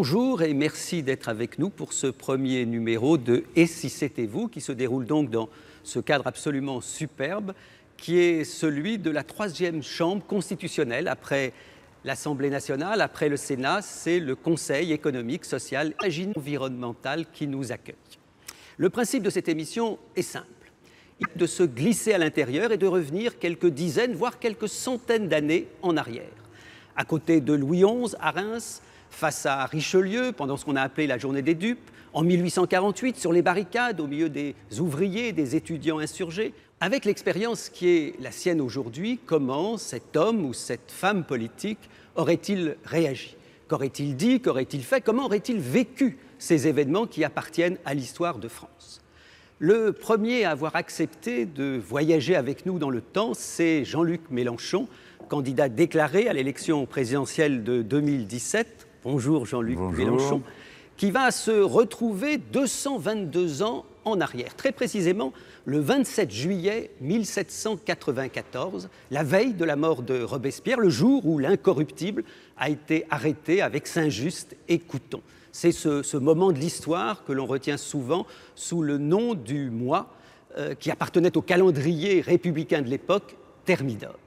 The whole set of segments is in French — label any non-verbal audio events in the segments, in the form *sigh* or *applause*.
Bonjour et merci d'être avec nous pour ce premier numéro de Et si c'était vous qui se déroule donc dans ce cadre absolument superbe qui est celui de la troisième chambre constitutionnelle après l'Assemblée nationale, après le Sénat, c'est le Conseil économique, social et environnemental qui nous accueille. Le principe de cette émission est simple de se glisser à l'intérieur et de revenir quelques dizaines, voire quelques centaines d'années en arrière. À côté de Louis XI à Reims, face à Richelieu, pendant ce qu'on a appelé la journée des dupes, en 1848, sur les barricades, au milieu des ouvriers, des étudiants insurgés, avec l'expérience qui est la sienne aujourd'hui, comment cet homme ou cette femme politique aurait-il réagi? Qu'aurait-il dit? Qu'aurait-il fait? Comment aurait-il vécu ces événements qui appartiennent à l'histoire de France? Le premier à avoir accepté de voyager avec nous dans le temps, c'est Jean-Luc Mélenchon, candidat déclaré à l'élection présidentielle de 2017. Bonjour Jean-Luc Mélenchon, qui va se retrouver 222 ans en arrière, très précisément le 27 juillet 1794, la veille de la mort de Robespierre, le jour où l'incorruptible a été arrêté avec Saint-Just et Couton. C'est ce, moment de l'histoire que l'on retient souvent sous le nom du mois euh, qui appartenait au calendrier républicain de l'époque, Thermidor.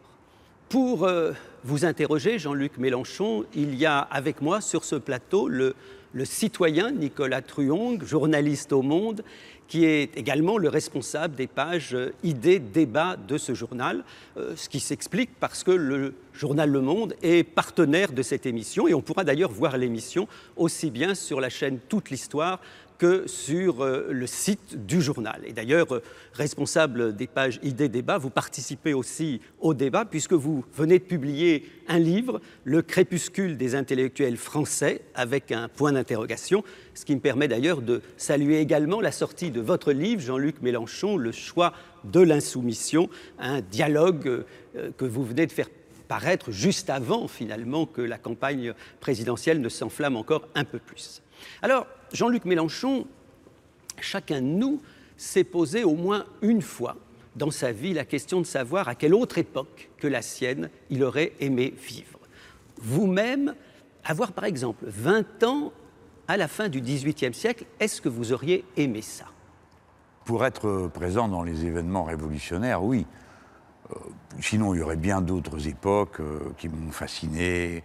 Pour euh, vous interroger, Jean-Luc Mélenchon, il y a avec moi sur ce plateau le, citoyen Nicolas Truong, journaliste au Monde, qui est également le responsable des pages euh, idées, débats de ce journal, euh, ce qui s'explique parce que le journal Le Monde est partenaire de cette émission et on pourra d'ailleurs voir l'émission aussi bien sur la chaîne Toute l'Histoire que sur euh, le site du journal. Et d'ailleurs, euh, responsable des pages Idées Débat, vous participez aussi au débat puisque vous venez de publier un livre, Le crépuscule des intellectuels français, avec un point d'interrogation, ce qui me permet d'ailleurs de saluer également la sortie de votre livre, Jean-Luc Mélenchon, Le choix de l'insoumission, un dialogue euh, que vous venez de faire paraître juste avant finalement que la campagne présidentielle ne s'enflamme encore un peu plus. Alors, Jean-Luc Mélenchon, chacun de nous s'est posé au moins une fois dans sa vie la question de savoir à quelle autre époque que la sienne il aurait aimé vivre. Vous-même, avoir par exemple 20 ans à la fin du XVIIIe siècle, est-ce que vous auriez aimé ça? Pour être présent dans les événements révolutionnaires, oui. Euh, sinon, il y aurait bien d'autres époques euh, qui m'ont fasciné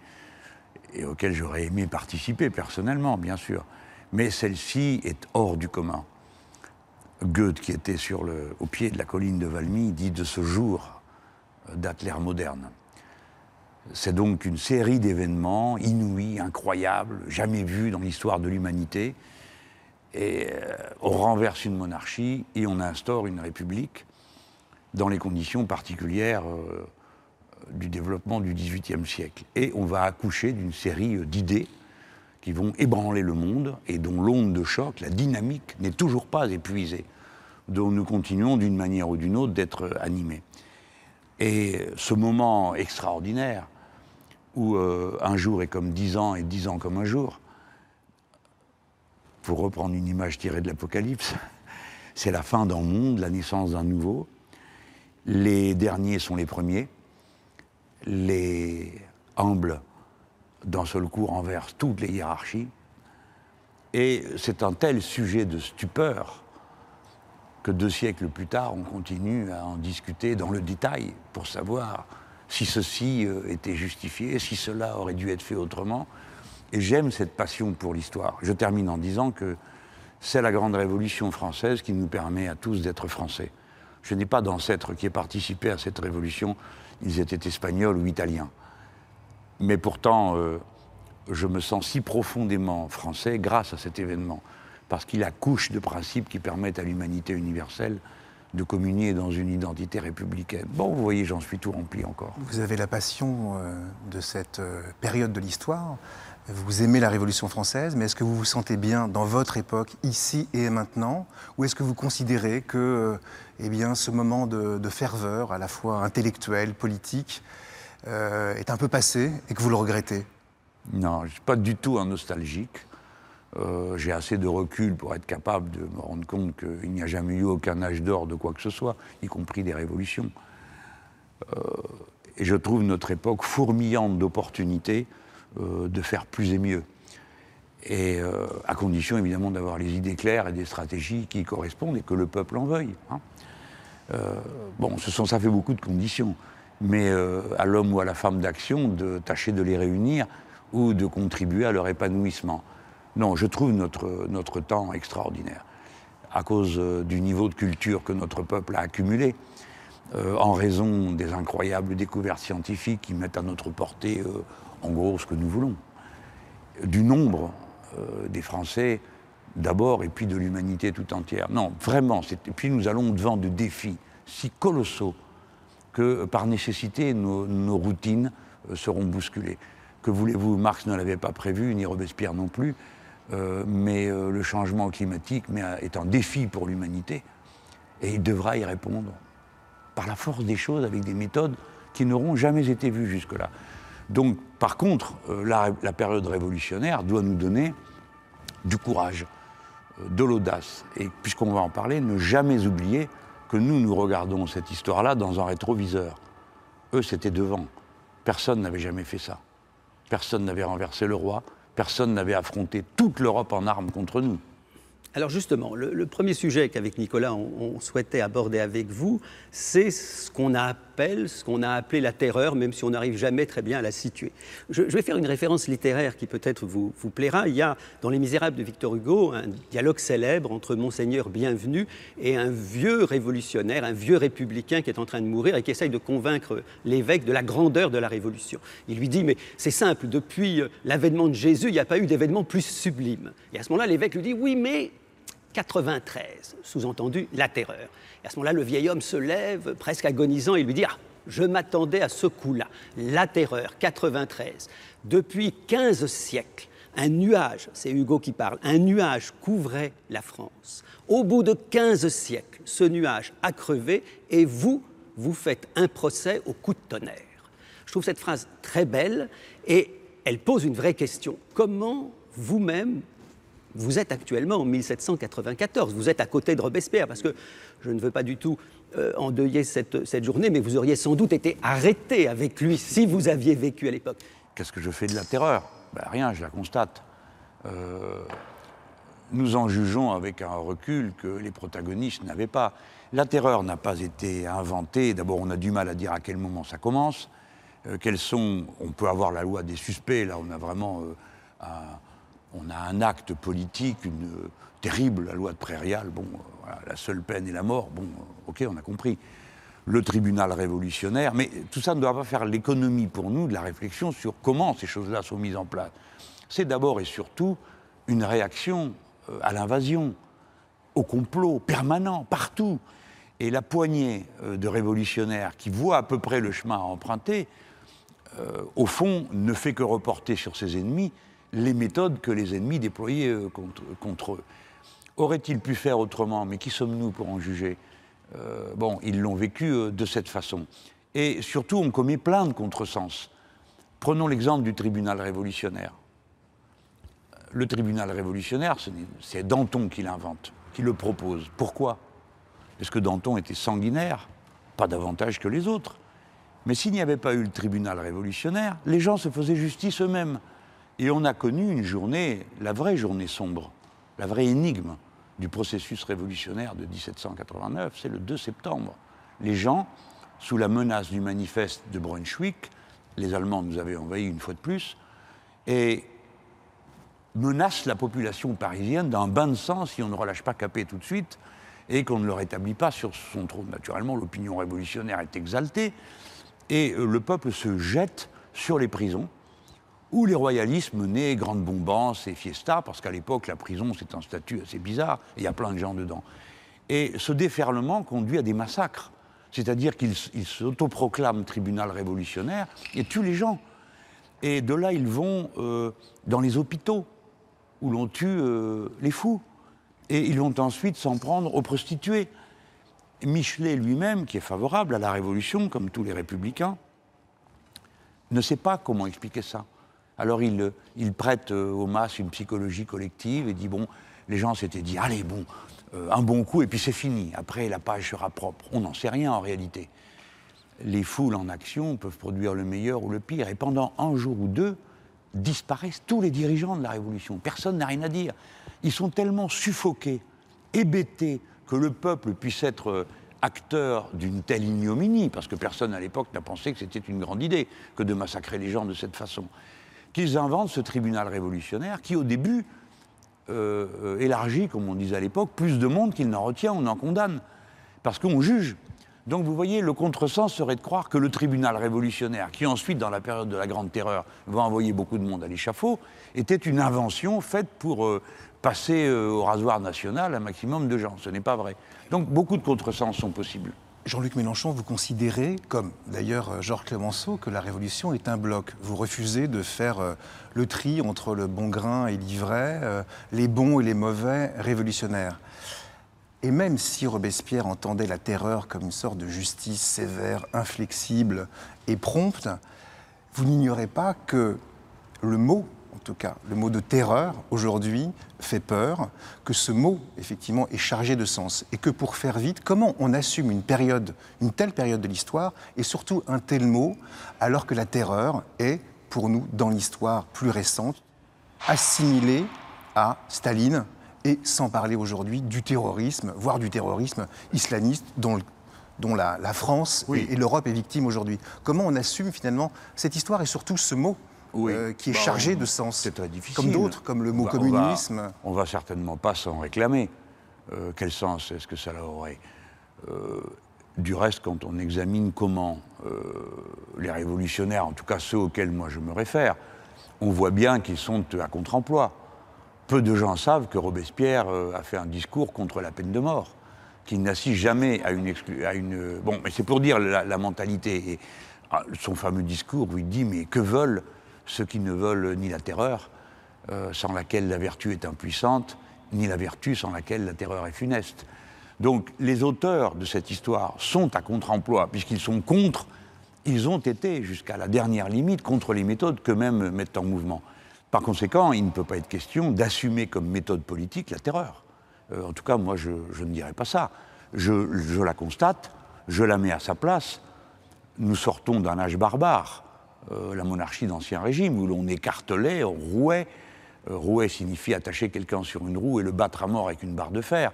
et auxquelles j'aurais aimé participer personnellement, bien sûr mais celle-ci est hors du commun. Goethe, qui était au pied de la colline de Valmy, dit de ce jour euh, date l'ère moderne. C'est donc une série d'événements inouïs, incroyables, jamais vus dans l'histoire de l'humanité. Et euh, on renverse une monarchie et on instaure une république dans les conditions particulières euh, du développement du XVIIIe siècle. Et on va accoucher d'une série d'idées qui vont ébranler le monde et dont l'onde de choc, la dynamique, n'est toujours pas épuisée, dont nous continuons d'une manière ou d'une autre d'être animés. Et ce moment extraordinaire, où euh, un jour est comme dix ans et dix ans comme un jour, pour reprendre une image tirée de l'Apocalypse, *laughs* c'est la fin d'un monde, la naissance d'un nouveau. Les derniers sont les premiers, les humbles d'un seul coup renverse toutes les hiérarchies. Et c'est un tel sujet de stupeur que deux siècles plus tard, on continue à en discuter dans le détail pour savoir si ceci euh, était justifié, si cela aurait dû être fait autrement. Et j'aime cette passion pour l'histoire. Je termine en disant que c'est la grande révolution française qui nous permet à tous d'être français. Je n'ai pas d'ancêtres qui aient participé à cette révolution, ils étaient espagnols ou italiens. Mais pourtant, euh, je me sens si profondément français grâce à cet événement, parce qu'il accouche de principes qui permettent à l'humanité universelle de communier dans une identité républicaine. Bon, vous voyez, j'en suis tout rempli encore. Vous avez la passion euh, de cette euh, période de l'histoire. Vous aimez la Révolution française, mais est-ce que vous vous sentez bien dans votre époque, ici et maintenant? Ou est-ce que vous considérez que eh bien, ce moment de, de ferveur, à la fois intellectuelle, politique, euh, est un peu passé et que vous le regrettez? Non, je ne suis pas du tout un nostalgique. Euh, j'ai assez de recul pour être capable de me rendre compte qu'il n'y a jamais eu aucun âge d'or de quoi que ce soit, y compris des révolutions. Euh, et je trouve notre époque fourmillante d'opportunités de faire plus et mieux. et à condition évidemment d'avoir les idées claires et des stratégies qui correspondent et que le peuple en veuille. hein. Bon, ce sont, ça fait beaucoup de conditions, mais euh, à l'homme ou à la femme d'action de tâcher de les réunir ou de contribuer à leur épanouissement. Non, je trouve notre, temps extraordinaire, à cause euh, du niveau de culture que notre peuple a accumulé, euh, en raison des incroyables découvertes scientifiques qui mettent à notre portée, en gros, ce que nous voulons du nombre des Français d'abord et puis de l'humanité tout entière. Non, vraiment. Et puis nous allons devant de défis si colossaux que par nécessité nos, routines euh, seront bousculées. Que voulez-vous, Marx ne l'avait pas prévu, ni Robespierre non plus, euh, mais euh, le changement climatique est un défi pour l'humanité et il devra y répondre par la force des choses avec des méthodes qui n'auront jamais été vues jusque-là. Donc, par contre, la, période révolutionnaire doit nous donner du courage, de l'audace. Et puisqu'on va en parler, ne jamais oublier que nous, nous regardons cette histoire-là dans un rétroviseur. Eux, c'était devant. Personne n'avait jamais fait ça. Personne n'avait renversé le roi. Personne n'avait affronté toute l'Europe en armes contre nous. Alors justement, le, premier sujet qu'avec Nicolas on, souhaitait aborder avec vous, c'est ce qu'on appelle, ce qu'on a appelé la terreur, même si on n'arrive jamais très bien à la situer. Je, je vais faire une référence littéraire qui peut-être vous, vous plaira. Il y a dans Les Misérables de Victor Hugo un dialogue célèbre entre Monseigneur Bienvenu et un vieux révolutionnaire, un vieux républicain qui est en train de mourir et qui essaye de convaincre l'évêque de la grandeur de la révolution. Il lui dit mais c'est simple, depuis euh, l'avènement de Jésus, il n'y a pas eu d'événement plus sublime. Et à ce moment-là, l'évêque lui dit oui mais 93, sous-entendu la terreur. Et à ce moment-là, le vieil homme se lève, presque agonisant, et lui dit Ah, je m'attendais à ce coup-là, la terreur, 93. Depuis 15 siècles, un nuage, c'est Hugo qui parle, un nuage couvrait la France. Au bout de 15 siècles, ce nuage a crevé et vous, vous faites un procès au coup de tonnerre. Je trouve cette phrase très belle et elle pose une vraie question. Comment vous-même, vous êtes actuellement en 1794, vous êtes à côté de Robespierre, parce que je ne veux pas du tout euh, endeuiller cette, cette journée, mais vous auriez sans doute été arrêté avec lui si vous aviez vécu à l'époque. Qu'est-ce que je fais de la terreur? Ben, Rien, je la constate. Euh, nous en jugeons avec un recul que les protagonistes n'avaient pas. La terreur n'a pas été inventée. D'abord, on a du mal à dire à quel moment ça commence. Euh, quels sont. On peut avoir la loi des suspects. Là, on a vraiment un, on a un acte politique, une euh, terrible, la loi de Prairial. Bon, euh, la seule peine est la mort. Bon, euh, ok, on a compris. Le tribunal révolutionnaire, mais tout ça ne doit pas faire l'économie pour nous de la réflexion sur comment ces choses-là sont mises en place. C'est d'abord et surtout une réaction à l'invasion, au complot permanent, partout. Et la poignée de révolutionnaires qui voient à peu près le chemin à emprunter, au fond, ne fait que reporter sur ses ennemis les méthodes que les ennemis déployaient euh, contre, eux. Aurait-il pu faire autrement? Mais qui sommes-nous pour en juger? Euh, Bon, ils l'ont vécu euh, de cette façon. Et surtout, on commet plein de contresens. Prenons l'exemple du tribunal révolutionnaire. Le tribunal révolutionnaire, c'est Danton qui l'invente, qui le propose. Pourquoi? Parce que Danton était sanguinaire, pas davantage que les autres. Mais s'il n'y avait pas eu le tribunal révolutionnaire, les gens se faisaient justice eux-mêmes. Et on a connu une journée, la vraie journée sombre, la vraie énigme du processus révolutionnaire de 1789, c'est le 2 septembre. Les gens, sous la menace du manifeste de Brunswick, les Allemands nous avaient envahis une fois de plus, et menacent la population parisienne d'un bain de sang si on ne relâche pas Capet tout de suite et qu'on ne le rétablit pas sur son trône. Naturellement, l'opinion révolutionnaire est exaltée et le peuple se jette sur les prisons où les royalistes menaient grande bombance et fiesta, parce qu'à l'époque, la prison, c'est un statut assez bizarre, et il y a plein de gens dedans. Et ce déferlement conduit à des massacres, c'est-à-dire qu'ils ils s'autoproclament tribunal révolutionnaire et tuent les gens. Et de là, ils vont euh, dans les hôpitaux, où l'on tue euh, les fous. Et ils vont ensuite s'en prendre aux prostituées. Michelet lui-même, qui est favorable à la Révolution, comme tous les républicains, ne sait pas comment expliquer ça. Alors il, euh, prête euh, aux masses une psychologie collective et dit, bon, les gens s'étaient dit, allez, bon, euh, un bon coup et puis c'est fini. Après, la page sera propre. On n'en sait rien en réalité. Les foules en action peuvent produire le meilleur ou le pire. Et pendant un jour ou deux, disparaissent tous les dirigeants de la Révolution. Personne n'a rien à dire. Ils sont tellement suffoqués, hébétés, que le peuple puisse être acteur d'une telle ignominie, parce que personne à l'époque n'a pensé que c'était une grande idée que de massacrer les gens de cette façon, qu'ils inventent ce tribunal révolutionnaire qui, au début, euh, euh, élargit, comme on disait à l'époque, plus de monde qu'il n'en retient, on en condamne, parce qu'on juge. Donc vous voyez, le contresens serait de croire que le tribunal révolutionnaire, qui ensuite, dans la période de la Grande Terreur, va envoyer beaucoup de monde à l'échafaud, était une invention faite pour euh, passer au rasoir national un maximum de gens. Ce n'est pas vrai. Donc beaucoup de contresens sont possibles. Jean-Luc Mélenchon, vous considérez, comme d'ailleurs euh, Georges Clemenceau, que la révolution est un bloc. Vous refusez de faire le tri entre le bon grain et l'ivraie, les bons et les mauvais révolutionnaires. Et même si Robespierre entendait la terreur comme une sorte de justice sévère, inflexible et prompte, vous n'ignorez pas que le mot, tout cas, le mot de terreur, aujourd'hui, fait peur, que ce mot, effectivement, est chargé de sens. Et que pour faire vite, comment on assume une période, une telle période de l'histoire, et surtout un tel mot, alors que la terreur est, pour nous, dans l'histoire plus récente, assimilée à Staline, et sans parler aujourd'hui du terrorisme, voire du terrorisme islamiste dont, dont la, France et, l'Europe est victime aujourd'hui. Comment on assume finalement cette histoire et surtout ce mot euh, qui est bah, chargé de sens C'est très difficile. Comme d'autres, comme le mot communisme. On va, va certainement pas s'en réclamer. Euh, quel sens est-ce que ça aurait euh, Du reste, quand on examine comment les révolutionnaires, en tout cas ceux auxquels moi je me réfère, on voit bien qu'ils sont à contre-emploi peu de gens savent que Robespierre a fait un discours contre la peine de mort, qu'il n'assiste jamais à une, à une... Bon, mais c'est pour dire la, mentalité. Et, ah, son fameux discours où il dit Mais que veulent ceux qui ne veulent ni la terreur, euh, sans laquelle la vertu est impuissante, ni la vertu sans laquelle la terreur est funeste Donc les auteurs de cette histoire sont à contre-emploi, puisqu'ils sont contre, ils ont été jusqu'à la dernière limite contre les méthodes qu'eux-mêmes mettent en mouvement. Par conséquent, il ne peut pas être question d'assumer comme méthode politique la terreur. Euh, en tout cas, moi, je, ne dirais pas ça. Je, la constate, je la mets à sa place. Nous sortons d'un âge barbare, euh, la monarchie d'Ancien Régime, où l'on écartelait, on rouait. Euh, rouer signifie attacher quelqu'un sur une roue et le battre à mort avec une barre de fer.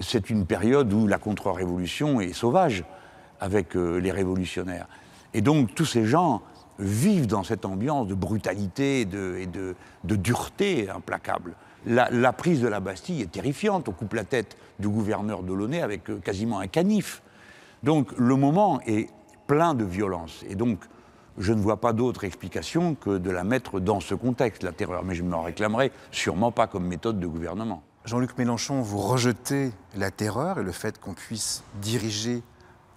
C'est une période où la contre-révolution est sauvage avec les révolutionnaires. Et donc, tous ces gens vivent dans cette ambiance de brutalité et de, dureté implacable. La, prise de la Bastille est terrifiante. On coupe la tête du gouverneur de Launay avec euh, quasiment un canif. Donc le moment est plein de violence. Et donc je ne vois pas d'autre explication que de la mettre dans ce contexte, la terreur. Mais je ne m'en réclamerai sûrement pas comme méthode de gouvernement. Jean-Luc Mélenchon, vous rejetez la terreur et le fait qu'on puisse diriger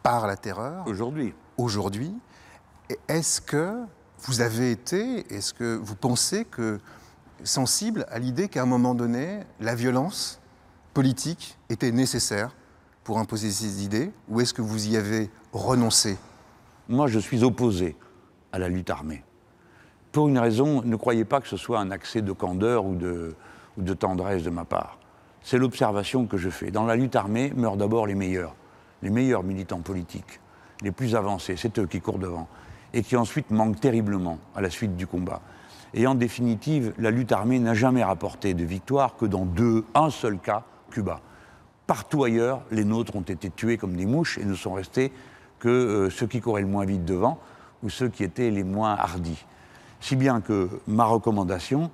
par la terreur. Aujourd'hui. Aujourd'hui. Est-ce que vous avez été, est-ce que vous pensez que sensible à l'idée qu'à un moment donné, la violence politique était nécessaire pour imposer ces idées, ou est-ce que vous y avez renoncé? Moi, je suis opposé à la lutte armée. Pour une raison, ne croyez pas que ce soit un accès de candeur ou de, tendresse de ma part. C'est l'observation que je fais. Dans la lutte armée meurent d'abord les meilleurs, les meilleurs militants politiques, les plus avancés, c'est eux qui courent devant et qui ensuite manque terriblement à la suite du combat. Et en définitive, la lutte armée n'a jamais rapporté de victoire que dans deux, un seul cas, Cuba. Partout ailleurs, les nôtres ont été tués comme des mouches et ne sont restés que euh, ceux qui couraient le moins vite devant ou ceux qui étaient les moins hardis. Si bien que ma recommandation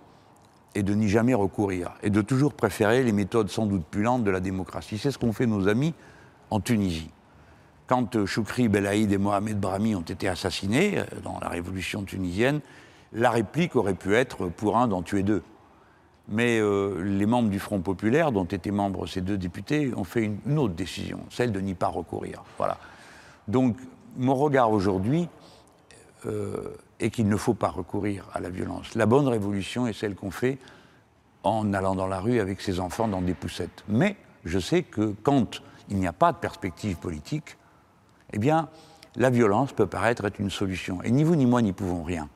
est de n'y jamais recourir et de toujours préférer les méthodes sans doute plus lentes de la démocratie. C'est ce qu'ont fait nos amis en Tunisie quand euh, Choukri Belaïd et Mohamed Brahmi ont été assassinés euh, dans la révolution tunisienne, la réplique aurait pu être pour un d'en tuer deux. Mais euh, les membres du Front populaire, dont étaient membres ces deux députés, ont fait une, autre décision, celle de n'y pas recourir. Voilà. Donc, mon regard aujourd'hui est qu'il ne faut pas recourir à la violence. La bonne révolution est celle qu'on fait en allant dans la rue avec ses enfants dans des poussettes. Mais je sais que quand il n'y a pas de perspective politique, eh bien, la violence peut paraître être une solution. Et ni vous ni moi n'y pouvons rien.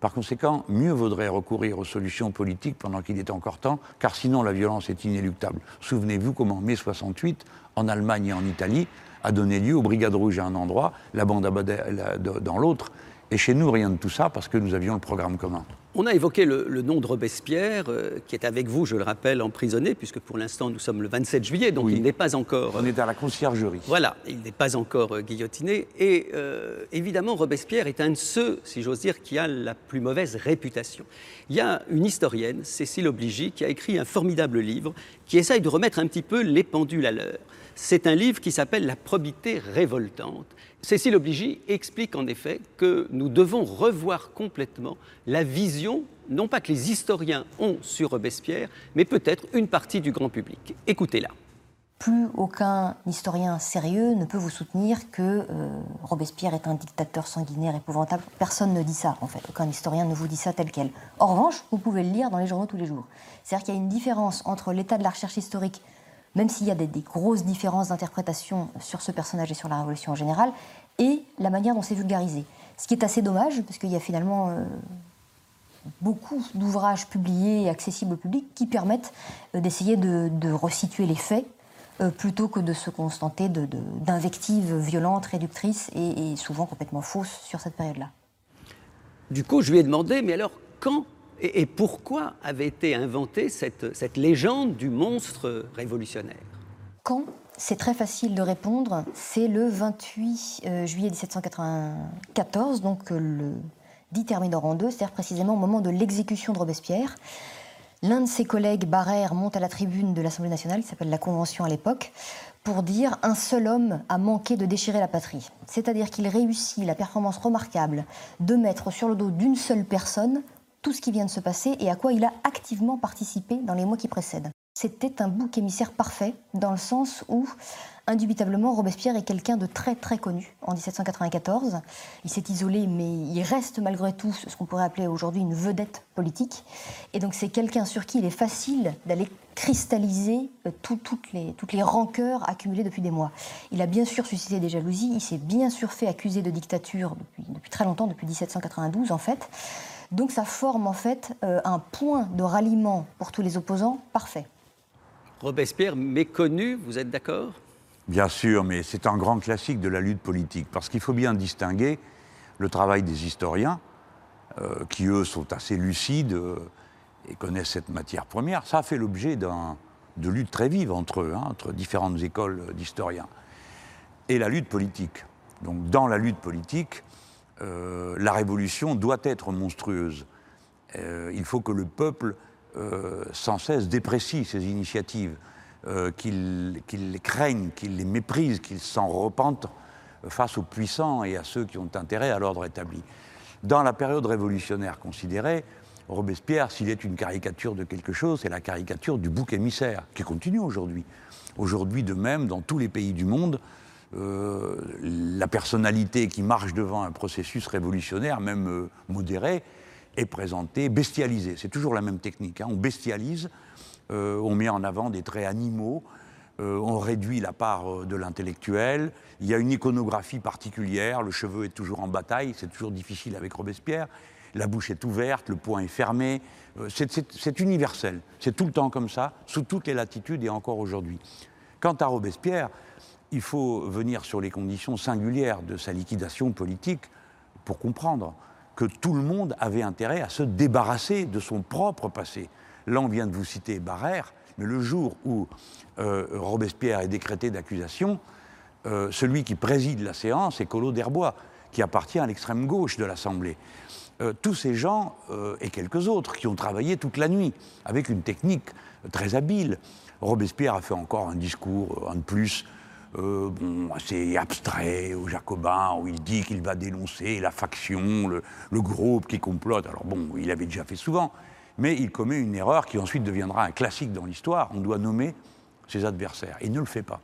Par conséquent, mieux vaudrait recourir aux solutions politiques pendant qu'il est encore temps, car sinon la violence est inéluctable. Souvenez-vous comment mai 68, en Allemagne et en Italie, a donné lieu aux brigades rouges à un endroit, la bande à dans l'autre, Et chez nous, rien de tout ça parce que nous avions le programme commun. On a évoqué le, nom de Robespierre, euh, qui est avec vous, je le rappelle, emprisonné, puisque pour l'instant nous sommes le 27 juillet, donc il n'est pas encore. On est à la conciergerie. Voilà, il n'est pas encore euh, guillotiné. Et euh, évidemment, Robespierre est un de ceux, si j'ose dire, qui a la plus mauvaise réputation. Il y a une historienne, Cécile Obligy, qui a écrit un formidable livre qui essaye de remettre un petit peu les pendules à l'heure. C'est un livre qui s'appelle La probité révoltante. Cécile Obligy explique en effet que nous devons revoir complètement la vision, non pas que les historiens ont sur Robespierre, mais peut-être une partie du grand public. Écoutez-la. Plus aucun historien sérieux ne peut vous soutenir que euh, Robespierre est un dictateur sanguinaire épouvantable. Personne ne dit ça, en fait. Aucun historien ne vous dit ça tel quel. En revanche, vous pouvez le lire dans les journaux tous les jours. C'est-à-dire qu'il y a une différence entre l'état de la recherche historique même s'il y a des, grosses différences d'interprétation sur ce personnage et sur la Révolution en général, et la manière dont c'est vulgarisé. Ce qui est assez dommage, parce qu'il y a finalement euh, beaucoup d'ouvrages publiés et accessibles au public qui permettent euh, d'essayer de, resituer les faits euh, plutôt que de se contenter d'invectives violentes, réductrices et, et souvent complètement fausses sur cette période-là. Du coup, je lui ai demandé, mais alors quand et, pourquoi avait été inventée cette, légende du monstre révolutionnaire? Quand? C'est très facile de répondre. C'est le 28 euh, juillet 1794, donc euh, le 10 Thermidor en deux, c'est-à-dire précisément au moment de l'exécution de Robespierre. L'un de ses collègues, Barrère, monte à la tribune de l'Assemblée nationale, qui s'appelle la Convention à l'époque, pour dire un seul homme a manqué de déchirer la patrie. C'est-à-dire qu'il réussit la performance remarquable de mettre sur le dos d'une seule personne tout ce qui vient de se passer et à quoi il a activement participé dans les mois qui précèdent. C'était un bouc émissaire parfait, dans le sens où, indubitablement, Robespierre est quelqu'un de très très connu en 1794. Il s'est isolé, mais il reste malgré tout ce qu'on pourrait appeler aujourd'hui une vedette politique. Et donc c'est quelqu'un sur qui il est facile d'aller cristalliser euh, toutes, les, toutes les rancœurs accumulées depuis des mois. Il a bien sûr suscité des jalousies, il s'est bien sûr fait accuser de dictature depuis, depuis très longtemps, depuis 1792 en fait. Donc ça forme en fait euh, un point de ralliement pour tous les opposants parfait. Robespierre méconnu, vous êtes d'accord? Bien sûr, mais c'est un grand classique de la lutte politique, parce qu'il faut bien distinguer le travail des historiens, euh, qui eux sont assez lucides euh, et connaissent cette matière première. Ça a fait l'objet de luttes très vives entre eux, hein, entre différentes écoles d'historiens. Et la lutte politique. Donc dans la lutte politique, euh, la révolution doit être monstrueuse. Euh, il faut que le peuple euh, sans cesse déprécie ces initiatives, qu'il les craigne, qu'il les méprise, qu'il s'en repente face aux puissants et à ceux qui ont intérêt à l'ordre établi. Dans la période révolutionnaire considérée, Robespierre, s'il est une caricature de quelque chose, c'est la caricature du bouc émissaire, qui continue aujourd'hui. Aujourd'hui, de même, dans tous les pays du monde, euh, la personnalité qui marche devant un processus révolutionnaire, même euh, modéré, est présentée, bestialisée. C'est toujours la même technique. Hein. On bestialise, euh, on met en avant des traits animaux, on réduit la part de l'intellectuel. Il y a une iconographie particulière. Le cheveu est toujours en bataille, c'est toujours difficile avec Robespierre. La bouche est ouverte, le poing est fermé. c'est universel. C'est tout le temps comme ça, sous toutes les latitudes et encore aujourd'hui. Quant à Robespierre, il faut venir sur les conditions singulières de sa liquidation politique pour comprendre que tout le monde avait intérêt à se débarrasser de son propre passé. Là, on vient de vous citer Barrère, mais le jour où euh, Robespierre est décrété d'accusation, euh, celui qui préside la séance est Collot d'Herbois, qui appartient à l'extrême gauche de l'Assemblée. Euh, tous ces gens, et quelques autres, qui ont travaillé toute la nuit, avec une technique très habile. Robespierre a fait encore un discours, un de plus, euh, assez abstrait aux Jacobins, où il dit qu'il va dénoncer la faction, le, groupe qui complote. Alors bon, il l'avait déjà fait souvent, mais il commet une erreur qui ensuite deviendra un classique dans l'histoire. On doit nommer ses adversaires. Il ne le fait pas.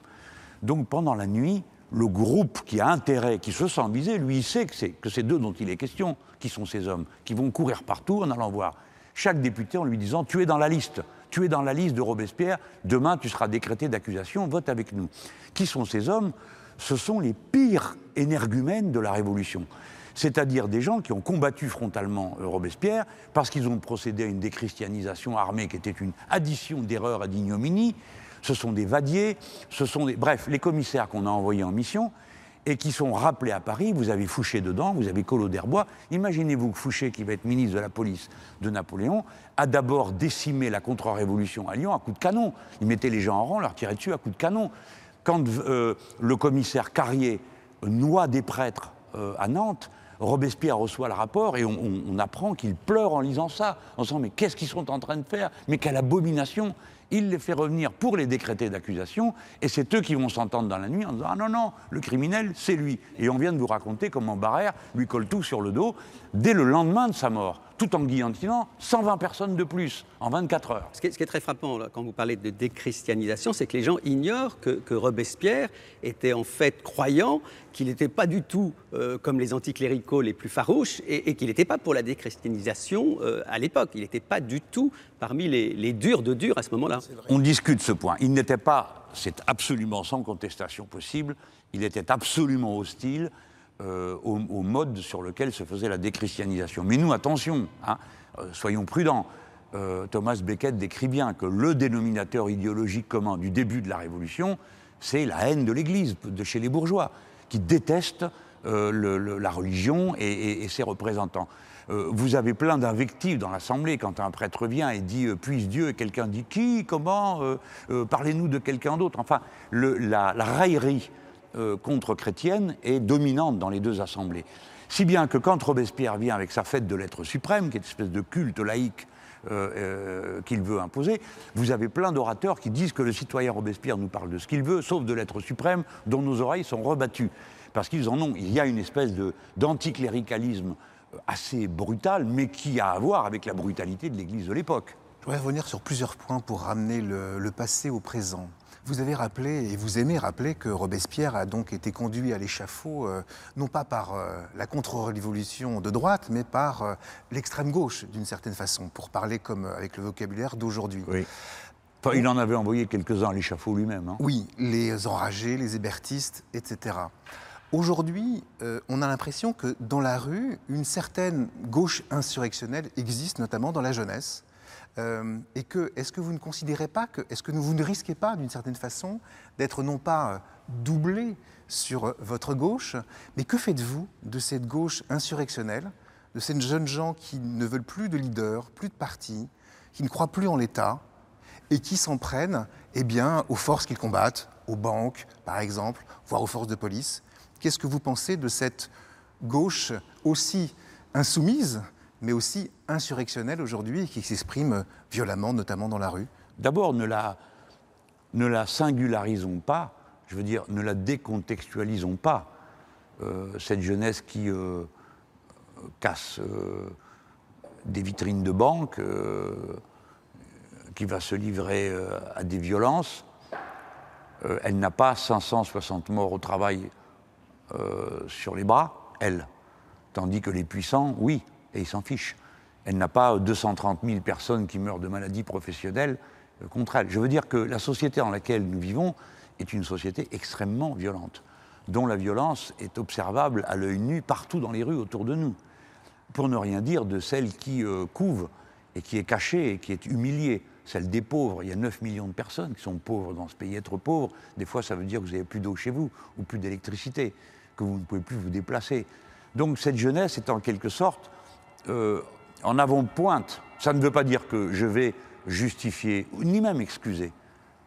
Donc pendant la nuit, le groupe qui a intérêt, qui se sent visé, lui, il sait que c'est, que c'est d'eux dont il est question, qui sont ces hommes, qui vont courir partout en allant voir chaque député en lui disant Tu es dans la liste tu es dans la liste de Robespierre, demain tu seras décrété d'accusation, vote avec nous. Qui sont ces hommes? Ce sont les pires énergumènes de la Révolution. C'est-à-dire des gens qui ont combattu frontalement euh, Robespierre parce qu'ils ont procédé à une déchristianisation armée qui était une addition d'erreurs et d'ignominies. Ce sont des vadiers, ce sont. Bref, les commissaires qu'on a envoyés en mission. Et qui sont rappelés à Paris. Vous avez Fouché dedans, vous avez Collot d'Herbois. Imaginez-vous que Fouché, qui va être ministre de la police de Napoléon, a d'abord décimé la contre-révolution à Lyon à coups de canon. Il mettait les gens en rang, leur tirait dessus à coups de canon. Quand euh, le commissaire Carrier noie des prêtres euh, à Nantes, Robespierre reçoit le rapport et on, on apprend qu'il pleure en lisant ça, en disant mais qu'est-ce qu'ils sont en train de faire? Mais quelle abomination il les fait revenir pour les décréter d'accusation, et c'est eux qui vont s'entendre dans la nuit en disant Ah non, non, le criminel, c'est lui. Et on vient de vous raconter comment Barrère lui colle tout sur le dos dès le lendemain de sa mort tout en guillotinant 120 personnes de plus en 24 heures. Ce qui est, très frappant quand vous parlez de déchristianisation, c'est que les gens ignorent que, Robespierre était en fait croyant, qu'il n'était pas du tout euh, comme les anticléricaux les plus farouches et, qu'il n'était pas pour la déchristianisation euh, à l'époque. Il n'était pas du tout parmi les, les durs de durs à ce moment-là. On discute ce point. Il n'était pas, c'est absolument sans contestation possible, il était absolument hostile euh, au, mode sur lequel se faisait la déchristianisation. Mais nous, attention, hein, euh, soyons prudents. Euh, Thomas Becket décrit bien que le dénominateur idéologique commun du début de la Révolution, c'est la haine de l'Église, de chez les bourgeois, qui détestent la religion et, ses représentants. vous avez plein d'invectives dans l'Assemblée quand un prêtre vient et dit puisse Dieu quelqu'un dit qui, comment, parlez-nous de quelqu'un d'autre? Enfin, la, raillerie euh, contre-chrétienne est dominante dans les deux assemblées. Si bien que quand Robespierre vient avec sa fête de l'être suprême, qui est une espèce de culte laïque euh, euh, qu'il veut imposer, vous avez plein d'orateurs qui disent que le citoyen Robespierre nous parle de ce qu'il veut, sauf de l'être suprême, dont nos oreilles sont rebattues. Parce qu'ils en ont. Il y a une espèce d'anticléricalisme assez brutal, mais qui a à voir avec la brutalité de l'Église de l'époque. Je voudrais revenir sur plusieurs points pour ramener le passé au présent. Vous avez rappelé, et vous aimez rappeler, que Robespierre a donc été conduit à l'échafaud, euh, non pas par euh, la contre-révolution de droite, mais par euh, l'extrême gauche, d'une certaine façon, pour parler comme avec le vocabulaire d'aujourd'hui. Oui. il en avait envoyé quelques-uns à l'échafaud lui-même. Hein. Oui, les enragés, les hébertistes, etc. Aujourd'hui, on a l'impression que dans la rue, une certaine gauche insurrectionnelle existe, notamment dans la jeunesse. Euh, et que, est-ce que vous ne considérez pas que, vous ne risquez pas, d'une certaine façon, d'être non pas euh, doublé sur euh, votre gauche, mais que faites-vous de cette gauche insurrectionnelle, de ces jeunes gens qui ne veulent plus de leader, plus de parti, qui ne croient plus en l'État, et qui s'en prennent eh aux forces qu'ils combattent, aux banques, par exemple, voire aux forces de police? Qu'est-ce que vous pensez de cette gauche aussi insoumise mais aussi insurrectionnelle aujourd'hui et qui s'exprime violemment, notamment dans la rue D'abord, ne la, singularisons pas, je veux dire, ne la décontextualisons pas. Euh, cette jeunesse qui euh, casse euh, des vitrines de banque, qui va se livrer à des violences, elle n'a pas 560 morts au travail sur les bras, elle. Tandis que les puissants, oui, et ils s'en fichent. Elle n'a pas 230 000 personnes qui meurent de maladies professionnelles euh, contre elle. Je veux dire que la société dans laquelle nous vivons est une société extrêmement violente, dont la violence est observable à l'œil nu partout dans les rues autour de nous. Pour ne rien dire de celle qui euh, couve et qui est cachée et qui est humiliée, celle des pauvres. Il y a 9 millions de personnes qui sont pauvres dans ce pays. Être pauvre, des fois, ça veut dire que vous n'avez plus d'eau chez vous ou plus d'électricité, que vous ne pouvez plus vous déplacer. Donc cette jeunesse est en quelque sorte euh, en avant-pointe. Ça ne veut pas dire que je vais justifier, ni même excuser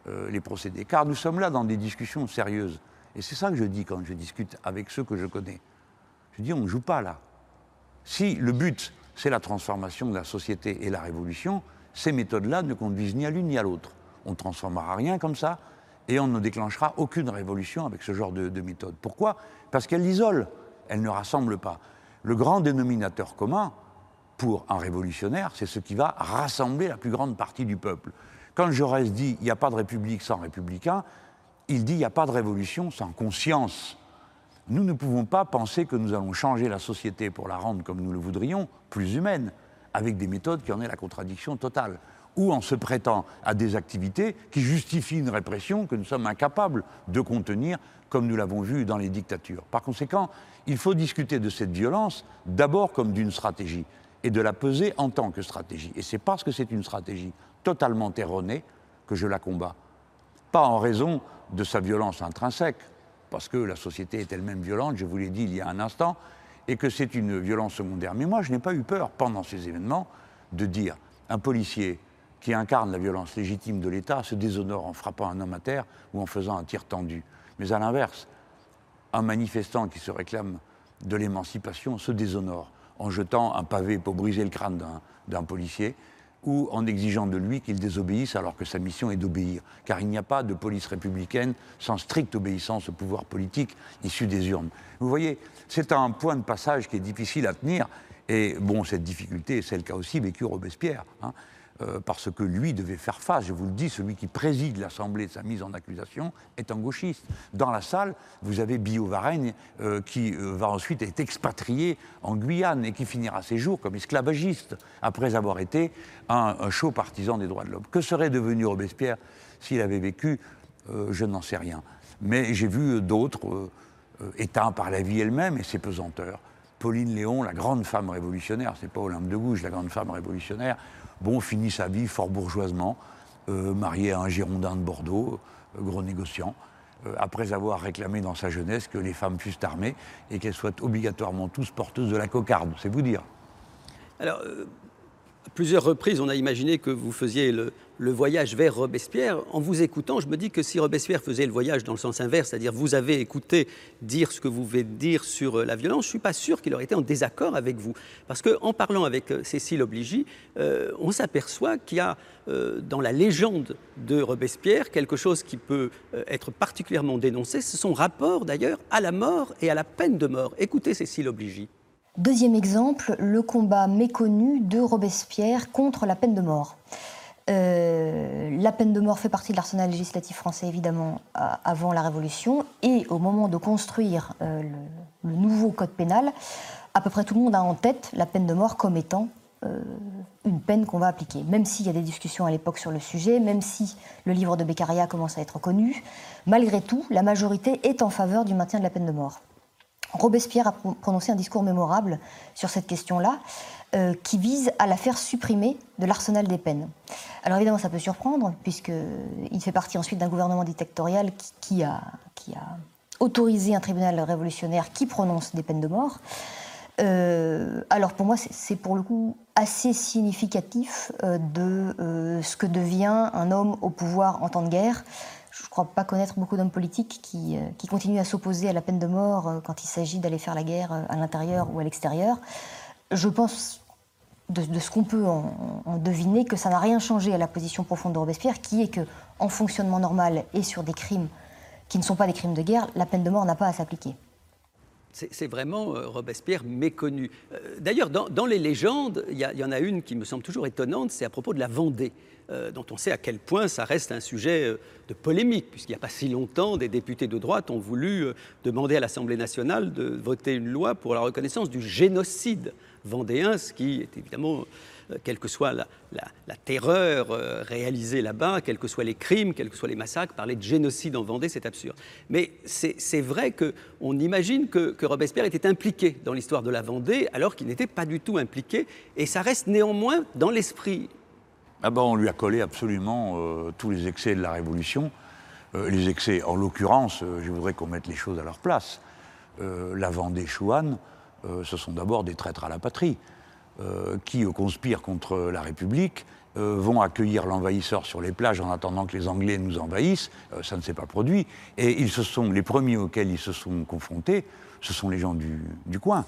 euh, les procédés, car nous sommes là dans des discussions sérieuses. Et c'est ça que je dis quand je discute avec ceux que je connais. Je dis, on ne joue pas là. Si le but, c'est la transformation de la société et la révolution, ces méthodes-là ne conduisent ni à l'une ni à l'autre. On ne transformera rien comme ça, et on ne déclenchera aucune révolution avec ce genre de, de méthode. Pourquoi? Parce qu'elles isolent, elles ne rassemblent pas. Le grand dénominateur commun, pour un révolutionnaire, c'est ce qui va rassembler la plus grande partie du peuple. Quand Jaurès dit il n'y a pas de république sans républicains, il dit il n'y a pas de révolution sans conscience. Nous ne pouvons pas penser que nous allons changer la société pour la rendre comme nous le voudrions, plus humaine, avec des méthodes qui en aient la contradiction totale, ou en se prêtant à des activités qui justifient une répression que nous sommes incapables de contenir, comme nous l'avons vu dans les dictatures. Par conséquent, il faut discuter de cette violence d'abord comme d'une stratégie et de la peser en tant que stratégie. Et c'est parce que c'est une stratégie totalement erronée que je la combats. Pas en raison de sa violence intrinsèque, parce que la société est elle-même violente, je vous l'ai dit il y a un instant, et que c'est une violence secondaire. Mais moi, je n'ai pas eu peur, pendant ces événements, de dire un policier qui incarne la violence légitime de l'État se déshonore en frappant un homme à terre ou en faisant un tir tendu. Mais à l'inverse, un manifestant qui se réclame de l'émancipation se déshonore en jetant un pavé pour briser le crâne d'un policier ou en exigeant de lui qu'il désobéisse alors que sa mission est d'obéir. Car il n'y a pas de police républicaine sans stricte obéissance au pouvoir politique issu des urnes. Vous voyez, c'est un point de passage qui est difficile à tenir. Et bon, cette difficulté, c'est le cas aussi vécu Robespierre. Hein. Euh, parce que lui devait faire face, je vous le dis, celui qui préside l'Assemblée de sa mise en accusation est un gauchiste. Dans la salle, vous avez Billot Varenne euh, qui euh, va ensuite être expatrié en Guyane et qui finira ses jours comme esclavagiste après avoir été un, un chaud partisan des droits de l'homme. Que serait devenu Robespierre s'il avait vécu Je n'en sais rien. Mais j'ai vu d'autres éteints par la vie elle-même et ses pesanteurs. Pauline Léon, la grande femme révolutionnaire, c'est pas Olympe de Gouges, la grande femme révolutionnaire, bon, finit sa vie fort bourgeoisement, euh, mariée à un Girondin de Bordeaux, euh, gros négociant, euh, après avoir réclamé dans sa jeunesse que les femmes fussent armées et qu'elles soient obligatoirement tous porteuses de la cocarde, c'est vous dire. À plusieurs reprises, on a imaginé que vous faisiez le, voyage vers Robespierre, en vous écoutant, je me dis que si Robespierre faisait le voyage dans le sens inverse, c'est-à-dire vous avez écouté dire ce que vous voulez dire sur euh, la violence, je ne suis pas sûr qu'il aurait été en désaccord avec vous. Parce qu'en parlant avec euh, Cécile Obligy, euh, on s'aperçoit qu'il y a dans la légende de Robespierre quelque chose qui peut être particulièrement dénoncé, c'est son rapport d'ailleurs à la mort et à la peine de mort. Écoutez Cécile Obligy. Deuxième exemple, le combat méconnu de Robespierre contre la peine de mort. Euh, la peine de mort fait partie de l'arsenal législatif français, évidemment, avant la Révolution. Et au moment de construire euh, le, nouveau code pénal, à peu près tout le monde a en tête la peine de mort comme étant euh, une peine qu'on va appliquer. Même s'il y a des discussions à l'époque sur le sujet, même si le livre de Beccaria commence à être connu, malgré tout, la majorité est en faveur du maintien de la peine de mort. Robespierre a prononcé un discours mémorable sur cette question-là. Euh, qui vise à la faire supprimer de l'arsenal des peines. Alors évidemment, ça peut surprendre, puisqu'il fait partie ensuite d'un gouvernement dictatorial qui, a, autorisé un tribunal révolutionnaire qui prononce des peines de mort. Euh, alors pour moi, c'est pour le coup assez significatif euh, de ce que devient un homme au pouvoir en temps de guerre. Je ne crois pas connaître beaucoup d'hommes politiques qui, qui, continuent à s'opposer à la peine de mort quand il s'agit d'aller faire la guerre à l'intérieur ou à l'extérieur. Je pense de, ce qu'on peut en, deviner, que ça n'a rien changé à la position profonde de Robespierre, qui est que, en fonctionnement normal et sur des crimes qui ne sont pas des crimes de guerre, la peine de mort n'a pas à s'appliquer. C'est vraiment euh, Robespierre méconnu. Euh, d'ailleurs, dans, les légendes, il y, en a une qui me semble toujours étonnante, c'est à propos de la Vendée. Euh, dont on sait à quel point ça reste un sujet de polémique, puisqu'il n'y a pas si longtemps, des députés de droite ont voulu demander à l'Assemblée nationale de voter une loi pour la reconnaissance du génocide vendéen, ce qui est évidemment, quelle que soit la, terreur réalisée là-bas, quels que soient les crimes, quels que soient les massacres, parler de génocide en Vendée, c'est absurde. Mais c'est vrai qu'on imagine que, Robespierre était impliqué dans l'histoire de la Vendée, alors qu'il n'était pas du tout impliqué, et ça reste néanmoins dans l'esprit ah ben, on lui a collé absolument euh, tous les excès de la Révolution. Euh, les excès, en l'occurrence, euh, je voudrais qu'on mette les choses à leur place. la Vendée Chouane, ce sont d'abord des traîtres à la patrie qui conspirent contre la République, vont accueillir l'envahisseur sur les plages en attendant que les Anglais nous envahissent. ça ne s'est pas produit. Et ils sont, les premiers auxquels ils se sont confrontés, ce sont les gens du, coin.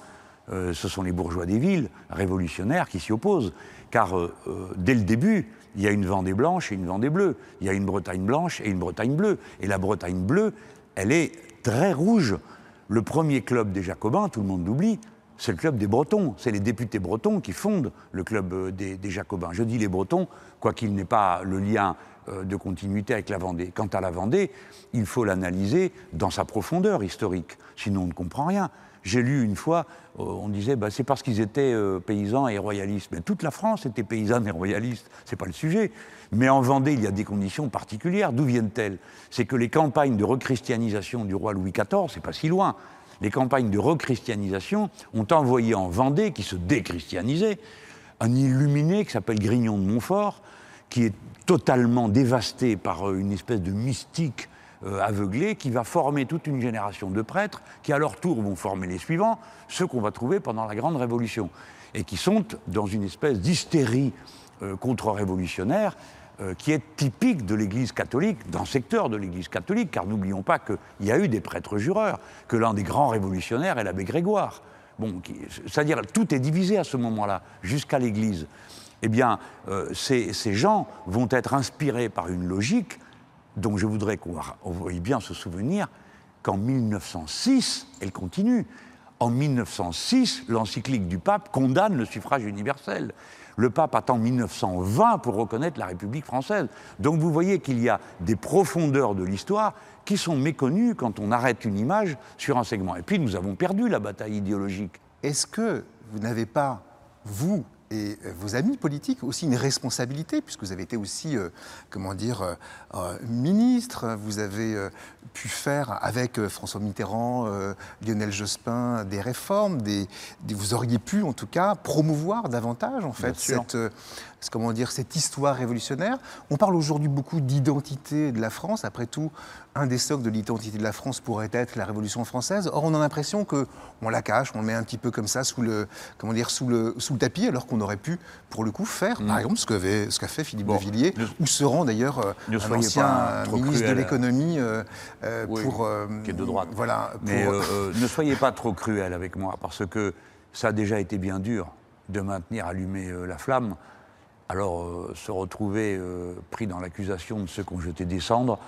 ce sont les bourgeois des villes révolutionnaires qui s'y opposent car euh, euh, dès le début, il y a une Vendée blanche et une Vendée bleue. Il y a une Bretagne blanche et une Bretagne bleue. Et la Bretagne bleue, elle est très rouge. Le premier club des Jacobins, tout le monde l'oublie, c'est le club des Bretons. C'est les députés bretons qui fondent le club euh, des, Jacobins. Je dis les Bretons, quoiqu'il n'ait pas le lien de continuité avec la Vendée. Quant à la Vendée, il faut l'analyser dans sa profondeur historique, sinon on ne comprend rien. J'ai lu une fois, euh, on disait, bah, c'est parce qu'ils étaient euh, paysans et royalistes. Mais toute la France était paysanne et royaliste, c'est pas le sujet. Mais en Vendée, il y a des conditions particulières. D'où viennent-elles? C'est que les campagnes de rechristianisation du roi Louis XIV, c'est pas si loin, les campagnes de rechristianisation ont envoyé en Vendée, qui se déchristianisait, un illuminé qui s'appelle Grignon de Montfort, qui est totalement dévasté par euh, une espèce de mystique euh, aveuglé qui va former toute une génération de prêtres qui, à leur tour, vont former les suivants, ceux qu'on va trouver pendant la Grande Révolution, et qui sont dans une espèce d'hystérie euh, contre-révolutionnaire euh, qui est typique de l'Église catholique, d'un secteur de l'Église catholique, car n'oublions pas qu'il y a eu des prêtres jureurs, que l'un des grands révolutionnaires est l'abbé Grégoire. Bon, c'est-à-dire tout est divisé à ce moment-là, jusqu'à l'Église. Eh bien, euh, ces, gens vont être inspirés par une logique dont je voudrais qu'on veuille bien se souvenir qu'en 1906, elle continue. En 1906, l'encyclique du pape condamne le suffrage universel. Le pape attend 1920 pour reconnaître la République française. Donc vous voyez qu'il y a des profondeurs de l'histoire qui sont méconnues quand on arrête une image sur un segment. Et puis nous avons perdu la bataille idéologique. Est-ce que vous n'avez pas, vous, et vos amis politiques aussi une responsabilité, puisque vous avez été aussi, euh, comment dire, euh, ministre, vous avez pu faire avec François Mitterrand, Lionel Jospin, des réformes, des, vous auriez pu en tout cas promouvoir davantage en fait cette, comment dire, cette histoire révolutionnaire. On parle aujourd'hui beaucoup d'identité de la France. Après tout, un des socles de l'identité de la France pourrait être la Révolution française. Or, on a l'impression que on la cache, on le met un petit peu comme ça sous le, comment dire, sous le, sous le tapis, alors qu'on aurait pu, pour le coup, faire, par mm. exemple, ce qu'a ce qu'a fait Philippe de Villiers, ou se rend d'ailleurs euh, un ancien ministre de l'économie euh, euh, pour, qui est de droite. Voilà. Mais *laughs* ne soyez pas trop cruel avec moi, parce que ça a déjà été bien dur de maintenir allumée la flamme. Alors, euh, se retrouver euh, pris dans l'accusation de ceux qui ont jeté des cendres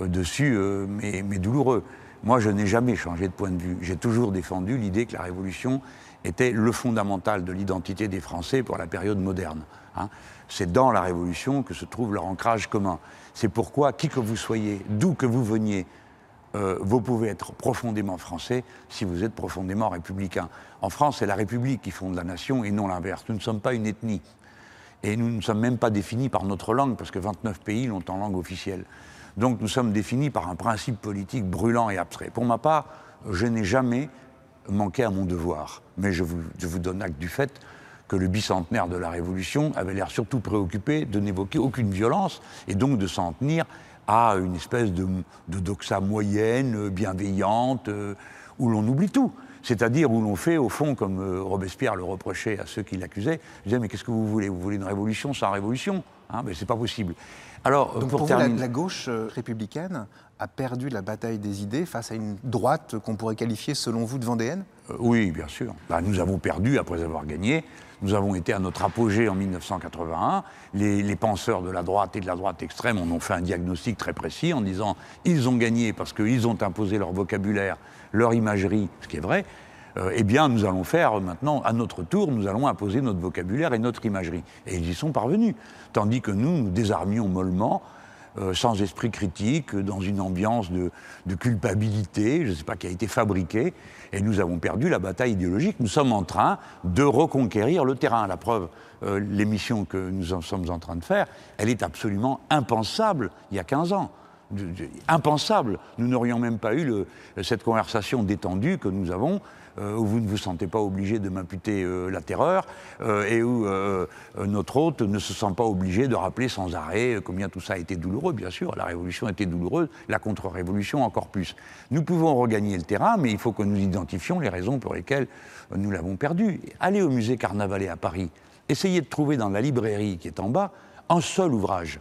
euh, dessus, mais, douloureux. Moi, je n'ai jamais changé de point de vue. J'ai toujours défendu l'idée que la Révolution était le fondamental de l'identité des Français pour la période moderne. Hein. C'est dans la Révolution que se trouve leur ancrage commun. C'est pourquoi, qui que vous soyez, d'où que vous veniez, vous pouvez être profondément français si vous êtes profondément républicain. En France, c'est la République qui fonde la nation et non l'inverse. Nous ne sommes pas une ethnie. Et nous ne sommes même pas définis par notre langue, parce que 29 pays l'ont en langue officielle. Donc nous sommes définis par un principe politique brûlant et abstrait. Pour ma part, je n'ai jamais manqué à mon devoir. Mais je vous, donne acte du fait que le bicentenaire de la Révolution avait l'air surtout préoccupé de n'évoquer aucune violence et donc de s'en tenir à une espèce de, doxa moyenne, bienveillante, euh, où l'on oublie tout. C'est-à-dire où l'on fait, au fond, comme euh, Robespierre le reprochait à ceux qui l'accusaient, il disait, mais qu'est-ce que vous voulez? Vous voulez une révolution sans révolution? Hein Mais c'est pas possible. Alors, Donc pour, terminer... la, gauche euh, républicaine a perdu la bataille des idées face à une droite qu'on pourrait qualifier, selon vous, de vendéenne? Euh, Oui, bien sûr. Bah, nous avons perdu après avoir gagné. Nous avons été à notre apogée en 1981. Les, les, penseurs de la droite et de la droite extrême en ont fait un diagnostic très précis en disant ils ont gagné parce qu'ils ont imposé leur vocabulaire leur imagerie, ce qui est vrai, euh, eh bien, nous allons faire maintenant, à notre tour, nous allons imposer notre vocabulaire et notre imagerie. Et ils y sont parvenus. Tandis que nous, nous désarmions mollement, euh, sans esprit critique, dans une ambiance de, culpabilité, je ne sais pas, qui a été fabriquée, et nous avons perdu la bataille idéologique. Nous sommes en train de reconquérir le terrain. La preuve, euh, l'émission que nous sommes en train de faire, elle est absolument impensable il y a 15 ans impensable. Nous n'aurions même pas eu cette conversation détendue que nous avons, où vous ne vous sentez pas obligé de m'imputer euh, la terreur, euh, et où notre hôte ne se sent pas obligé de rappeler sans arrêt combien tout ça a été douloureux, bien sûr. La révolution a été douloureuse, la contre-révolution encore plus. Nous pouvons regagner le terrain, mais il faut que nous identifions les raisons pour lesquelles nous l'avons perdu. Allez au musée Carnavalet à Paris, essayez de trouver dans la librairie qui est en bas un seul ouvrage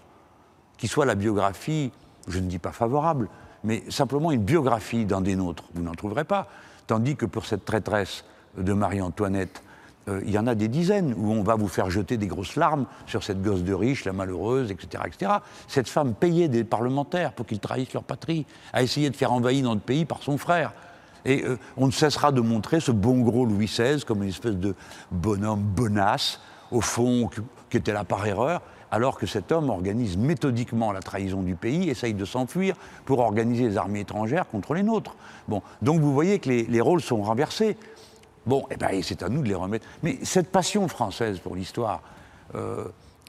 qui soit la biographie je ne dis pas favorable, mais simplement une biographie d'un des nôtres. Vous n'en trouverez pas. Tandis que pour cette traîtresse de Marie-Antoinette, euh, il y en a des dizaines où on va vous faire jeter des grosses larmes sur cette gosse de riche, la malheureuse, etc. etc. Cette femme payée des parlementaires pour qu'ils trahissent leur patrie, a essayé de faire envahir notre pays par son frère. Et euh, on ne cessera de montrer ce bon gros Louis XVI comme une espèce de bonhomme bonasse, au fond, qui était là par erreur alors que cet homme organise méthodiquement la trahison du pays, essaye de s'enfuir pour organiser les armées étrangères contre les nôtres. Bon, donc vous voyez que les, rôles sont renversés. Bon, eh ben, c'est à nous de les remettre. Mais cette passion française pour l'histoire, euh,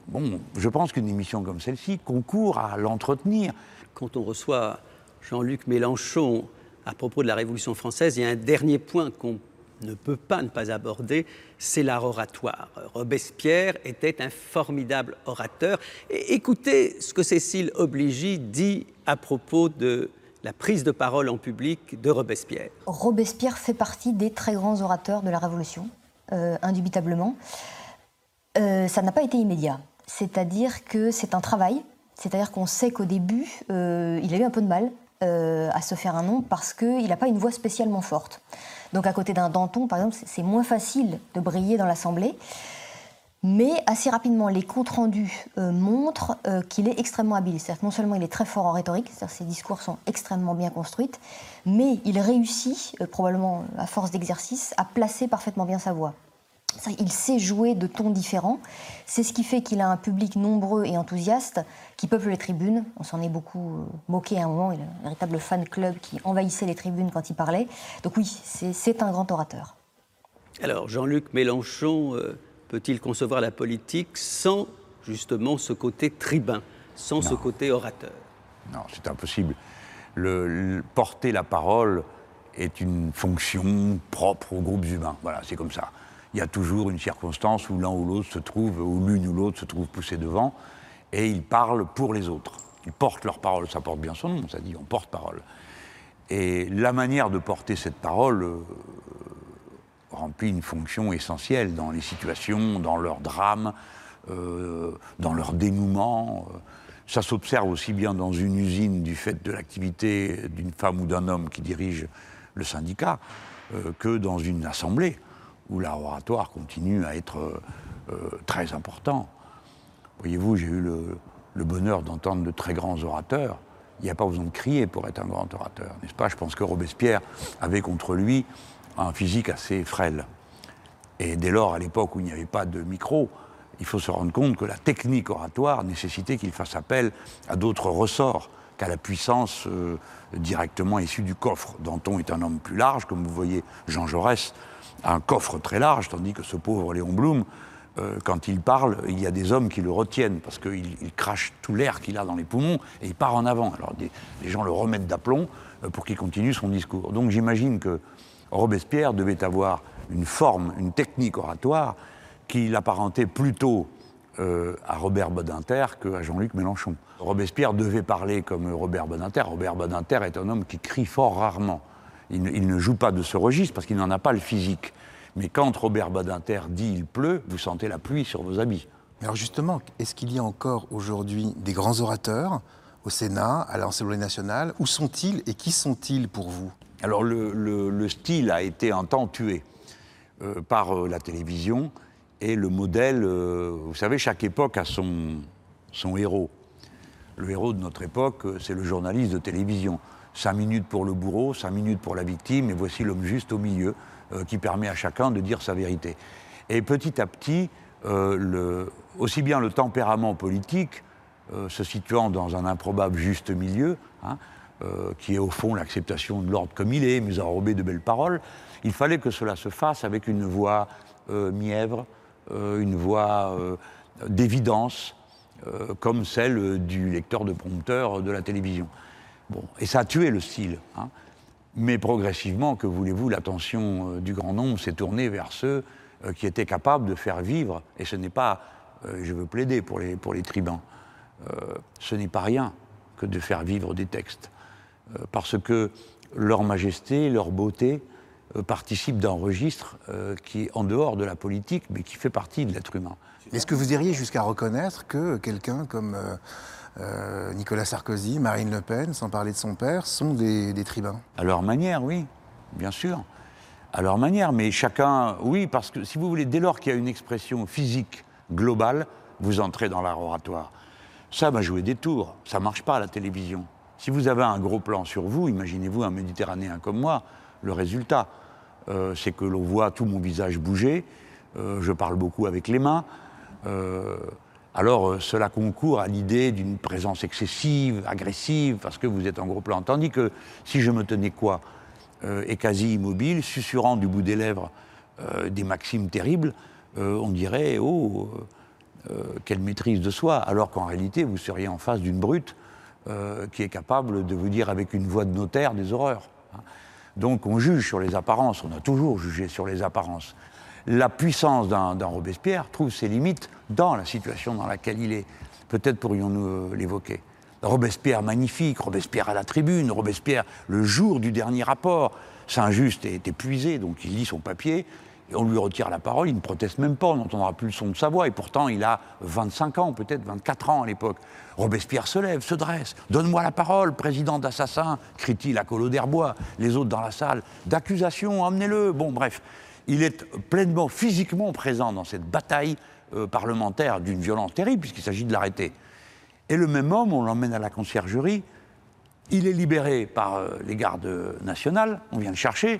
bon, je pense qu'une émission comme celle-ci concourt à l'entretenir. Quand on reçoit Jean-Luc Mélenchon à propos de la Révolution française, il y a un dernier point qu'on ne peut pas ne pas aborder, c'est l'art oratoire. Robespierre était un formidable orateur. écoutez ce que Cécile Obligy dit à propos de la prise de parole en public de Robespierre. Robespierre fait partie des très grands orateurs de la Révolution, euh, indubitablement. Euh, ça n'a pas été immédiat. C'est-à-dire que c'est un travail. C'est-à-dire qu'on sait qu'au début, euh, il a eu un peu de mal à se faire un nom parce qu'il n'a pas une voix spécialement forte. Donc à côté d'un Danton, par exemple, c'est moins facile de briller dans l'Assemblée. Mais assez rapidement, les comptes rendus euh, montrent euh, qu'il est extrêmement habile. C'est-à-dire non seulement il est très fort en rhétorique, c'est-à-dire ses discours sont extrêmement bien construits, mais il réussit, euh, probablement à force d'exercice, à placer parfaitement bien sa voix. Il sait jouer de tons différents. C'est ce qui fait qu'il a un public nombreux et enthousiaste qui peuple les tribunes. On s'en est beaucoup moqué à un moment. Il a un véritable fan club qui envahissait les tribunes quand il parlait. Donc oui, c'est un grand orateur. Alors Jean-Luc Mélenchon peut-il concevoir la politique sans justement ce côté tribun, sans ce côté orateur? Non, c'est impossible. Le, porter la parole est une fonction propre aux groupes humains. Voilà, c'est comme ça. Il y a toujours une circonstance où l'un ou l'autre se trouve, ou l'une ou l'autre se trouve poussé devant, et ils parlent pour les autres. Ils portent leur parole, ça porte bien son nom, ça dit on porte parole. Et la manière de porter cette parole, euh, remplit une fonction essentielle dans les situations, dans leurs drames, euh, dans leur dénouement. Ça s'observe aussi bien dans une usine du fait de l'activité d'une femme ou d'un homme qui dirige le syndicat euh, que dans une assemblée où l'oratoire continue à être euh, très important. Voyez-vous, j'ai eu le, le bonheur d'entendre de très grands orateurs. Il n'y a pas besoin de crier pour être un grand orateur, n'est-ce pas? Je pense que Robespierre avait contre lui un physique assez frêle. Et dès lors, à l'époque où il n'y avait pas de micro, il faut se rendre compte que la technique oratoire nécessitait qu'il fasse appel à d'autres ressorts qu'à la puissance euh, directement issue du coffre. Danton est un homme plus large, comme vous voyez Jean Jaurès a un coffre très large, tandis que ce pauvre Léon Blum, euh, quand il parle, il y a des hommes qui le retiennent, parce qu'il crache tout l'air qu'il a dans les poumons, et il part en avant. Alors les gens le remettent d'aplomb euh, pour qu'il continue son discours. Donc j'imagine que Robespierre devait avoir une forme, une technique oratoire qui l'apparentait plutôt euh, à Robert Badinter qu'à Jean-Luc Mélenchon. Robespierre devait parler comme Robert Badinter. Robert Badinter est un homme qui crie fort rarement. Il ne, joue pas de ce registre parce qu'il n'en a pas le physique. Mais quand Robert Badinter dit il pleut, vous sentez la pluie sur vos habits. Alors justement, est-ce qu'il y a encore aujourd'hui des grands orateurs au Sénat, à l'Assemblée nationale? Où sont-ils et qui sont-ils pour vous? Alors le, style a été un temps tué euh, par euh, la télévision et le modèle, euh, vous savez, chaque époque a son, son héros. Le héros de notre époque, c'est le journaliste de télévision. Cinq minutes pour le bourreau, cinq minutes pour la victime, et voici l'homme juste au milieu qui permet à chacun de dire sa vérité. Et petit à petit, aussi bien le tempérament politique, se situant dans un improbable juste milieu, hein, euh, qui est au fond l'acceptation de l'ordre comme il est, mais enrobé de belles paroles, il fallait que cela se fasse avec une voix euh, mièvre, euh, une voix d'évidence, comme celle du lecteur de prompteur de la télévision. Bon, et ça a tué le style. Hein. Mais progressivement, que voulez-vous, l'attention du grand nombre s'est tournée vers ceux qui étaient capables de faire vivre, et ce n'est pas, je veux plaider pour les, pour les tribuns, ce n'est pas rien que de faire vivre des textes. Euh, parce que leur majesté, leur beauté euh, participent d'un registre euh, qui est en dehors de la politique, mais qui fait partie de l'être humain. Est-ce que vous iriez jusqu'à reconnaître que quelqu'un comme Nicolas Sarkozy, Marine Le Pen, sans parler de son père, sont des, des tribuns? À leur manière, oui, bien sûr. À leur manière, mais chacun, oui, parce que si vous voulez, dès lors qu'il y a une expression physique globale, vous entrez dans l'art oratoire. Ça va jouer des tours, ça marche pas à la télévision. Si vous avez un gros plan sur vous, imaginez-vous un Méditerranéen comme moi, le résultat, euh, c'est que l'on voit tout mon visage bouger, euh, je parle beaucoup avec les mains. Euh, alors cela concourt à l'idée d'une présence excessive, agressive, parce que vous êtes en gros plan. Tandis que si je me tenais quoi et quasi immobile, susurrant du bout des lèvres des maximes terribles, on dirait oh quelle maîtrise de soi, alors qu'en réalité vous seriez en face d'une brute qui est capable de vous dire avec une voix de notaire des horreurs. Hein. Donc on juge sur les apparences, on a toujours jugé sur les apparences. La puissance d'un Robespierre trouve ses limites dans la situation dans laquelle il est. Peut-être pourrions-nous euh, l'évoquer. Robespierre magnifique, Robespierre à la tribune, Robespierre le jour du dernier rapport. Saint-Just est épuisé, donc il lit son papier, et on lui retire la parole, il ne proteste même pas, on n'entendra plus le son de sa voix, et pourtant il a 25 ans, peut-être 24 ans à l'époque. Robespierre se lève, se dresse, donne-moi la parole, président d'assassin, crie-t-il à Collot d'Herbois, les autres dans la salle, d'accusation, emmenez-le. Bon, bref, il est pleinement, physiquement présent dans cette bataille euh, parlementaire d'une violence terrible, puisqu'il s'agit de l'arrêter. Et le même homme, on l'emmène à la conciergerie, il est libéré par euh, les gardes nationales, on vient le chercher,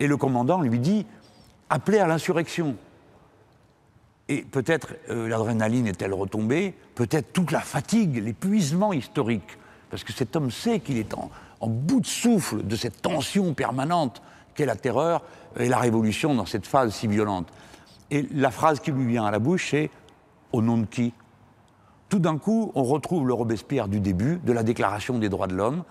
et le commandant lui dit appelez à l'insurrection. Et peut-être euh, l'adrénaline est-elle retombée, peut-être toute la fatigue, l'épuisement historique, parce que cet homme sait qu'il est en, en, bout de souffle de cette tension permanente qu'est la terreur et la révolution dans cette phase si violente. Et la phrase qui lui vient à la bouche, c'est Au nom de qui? Tout d'un coup, on retrouve le Robespierre du début, de la Déclaration des droits de l'homme,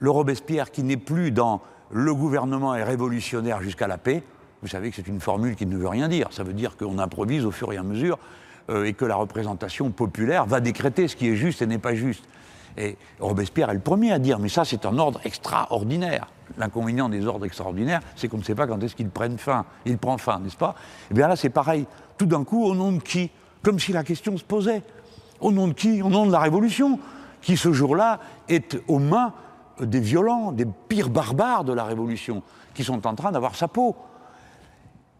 le Robespierre qui n'est plus dans le gouvernement est révolutionnaire jusqu'à la paix. Vous savez que c'est une formule qui ne veut rien dire. Ça veut dire qu'on improvise au fur et à mesure euh, et que la représentation populaire va décréter ce qui est juste et n'est pas juste. Et Robespierre est le premier à dire, mais ça c'est un ordre extraordinaire. L'inconvénient des ordres extraordinaires, c'est qu'on ne sait pas quand est-ce qu'ils prennent fin. Il prend fin, n'est-ce pas? Eh bien là c'est pareil. Tout d'un coup, au nom de qui? Comme si la question se posait. Au nom de qui? Au nom de la Révolution, qui ce jour-là est aux mains des violents, des pires barbares de la Révolution, qui sont en train d'avoir sa peau.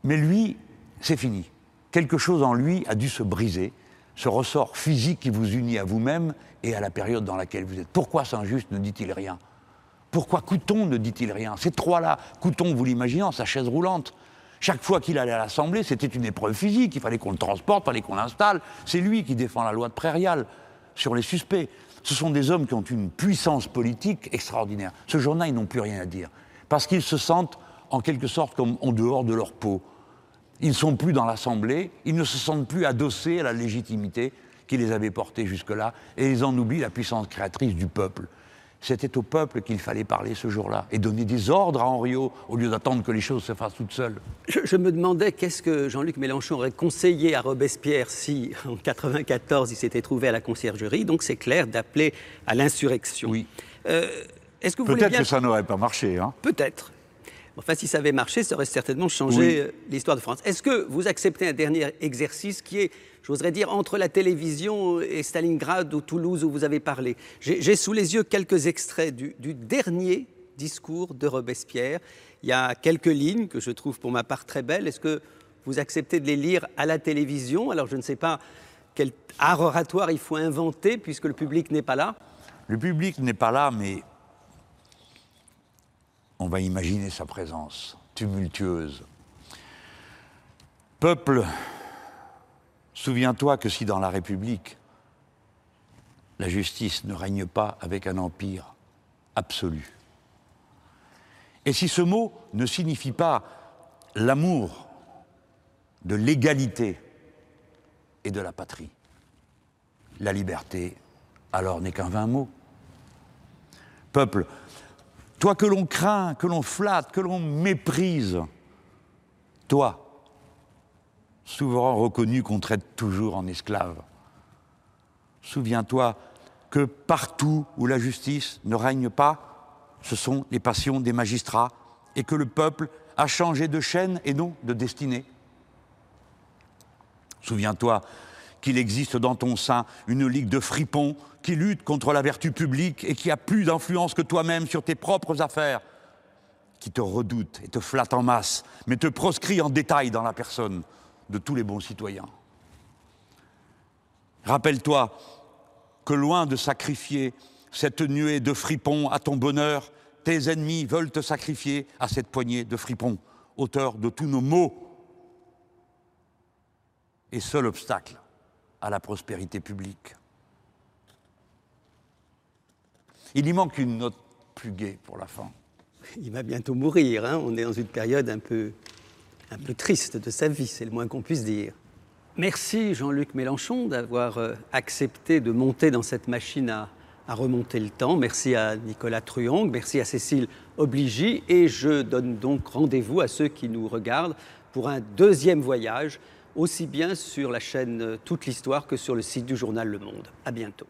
Mais lui, c'est fini. Quelque chose en lui a dû se briser, ce ressort physique qui vous unit à vous-même et à la période dans laquelle vous êtes. Pourquoi Saint-Just ne dit-il rien? Pourquoi Couton ne dit-il rien? Ces trois-là, Couton, vous l'imaginez, sa chaise roulante, chaque fois qu'il allait à l'Assemblée, c'était une épreuve physique. Il fallait qu'on le transporte, il fallait qu'on l'installe. C'est lui qui défend la loi de Prairial sur les suspects. Ce sont des hommes qui ont une puissance politique extraordinaire. Ce jour-là, ils n'ont plus rien à dire. Parce qu'ils se sentent en quelque sorte comme en dehors de leur peau. Ils ne sont plus dans l'Assemblée, ils ne se sentent plus adossés à la légitimité qui les avait portés jusque-là, et ils en oublient la puissance créatrice du peuple c'était au peuple qu'il fallait parler ce jour-là et donner des ordres à Henriot au lieu d'attendre que les choses se fassent toutes seules. Je, me demandais qu'est-ce que Jean-Luc Mélenchon aurait conseillé à Robespierre si, en 94, il s'était trouvé à la conciergerie. Donc c'est clair d'appeler à l'insurrection. Oui. Euh, est-ce que Peut-être que ça n'aurait pas marché. Hein Peut-être. Enfin, si ça avait marché, ça aurait certainement changé euh, l'histoire de France. Est-ce que vous acceptez un dernier exercice qui est j'oserais dire, entre la télévision et Stalingrad ou Toulouse où vous avez parlé? J'ai sous les yeux quelques extraits du, dernier discours de Robespierre. Il y a quelques lignes que je trouve pour ma part très belles. Est-ce que vous acceptez de les lire à la télévision? Alors je ne sais pas quel art oratoire il faut inventer puisque le public n'est pas là. Le public n'est pas là, mais on va imaginer sa présence tumultueuse. Peuple Souviens-toi que si dans la République, la justice ne règne pas avec un empire absolu, et si ce mot ne signifie pas l'amour de l'égalité et de la patrie, la liberté, alors n'est qu'un vain mot. Peuple, toi que l'on craint, que l'on flatte, que l'on méprise, toi, souverain reconnu qu'on traite toujours en esclave. Souviens-toi que partout où la justice ne règne pas, ce sont les passions des magistrats et que le peuple a changé de chaîne et non de destinée. Souviens-toi qu'il existe dans ton sein une ligue de fripons qui lutte contre la vertu publique et qui a plus d'influence que toi-même sur tes propres affaires, qui te redoute et te flatte en masse, mais te proscrit en détail dans la personne de tous les bons citoyens. Rappelle-toi que loin de sacrifier cette nuée de fripons à ton bonheur, tes ennemis veulent te sacrifier à cette poignée de fripons, auteur de tous nos maux et seul obstacle à la prospérité publique. Il y manque une note plus gaie pour la fin. Il va bientôt mourir, hein. on est dans une période un peu un peu triste de sa vie, c'est le moins qu'on puisse dire. Merci Jean-Luc Mélenchon d'avoir euh, accepté de monter dans cette machine à, remonter le temps. Merci à Nicolas Truong, merci à Cécile Obligy et je donne donc rendez-vous à ceux qui nous regardent pour un deuxième voyage, aussi bien sur la chaîne Toute l'Histoire que sur le site du journal Le Monde. À bientôt.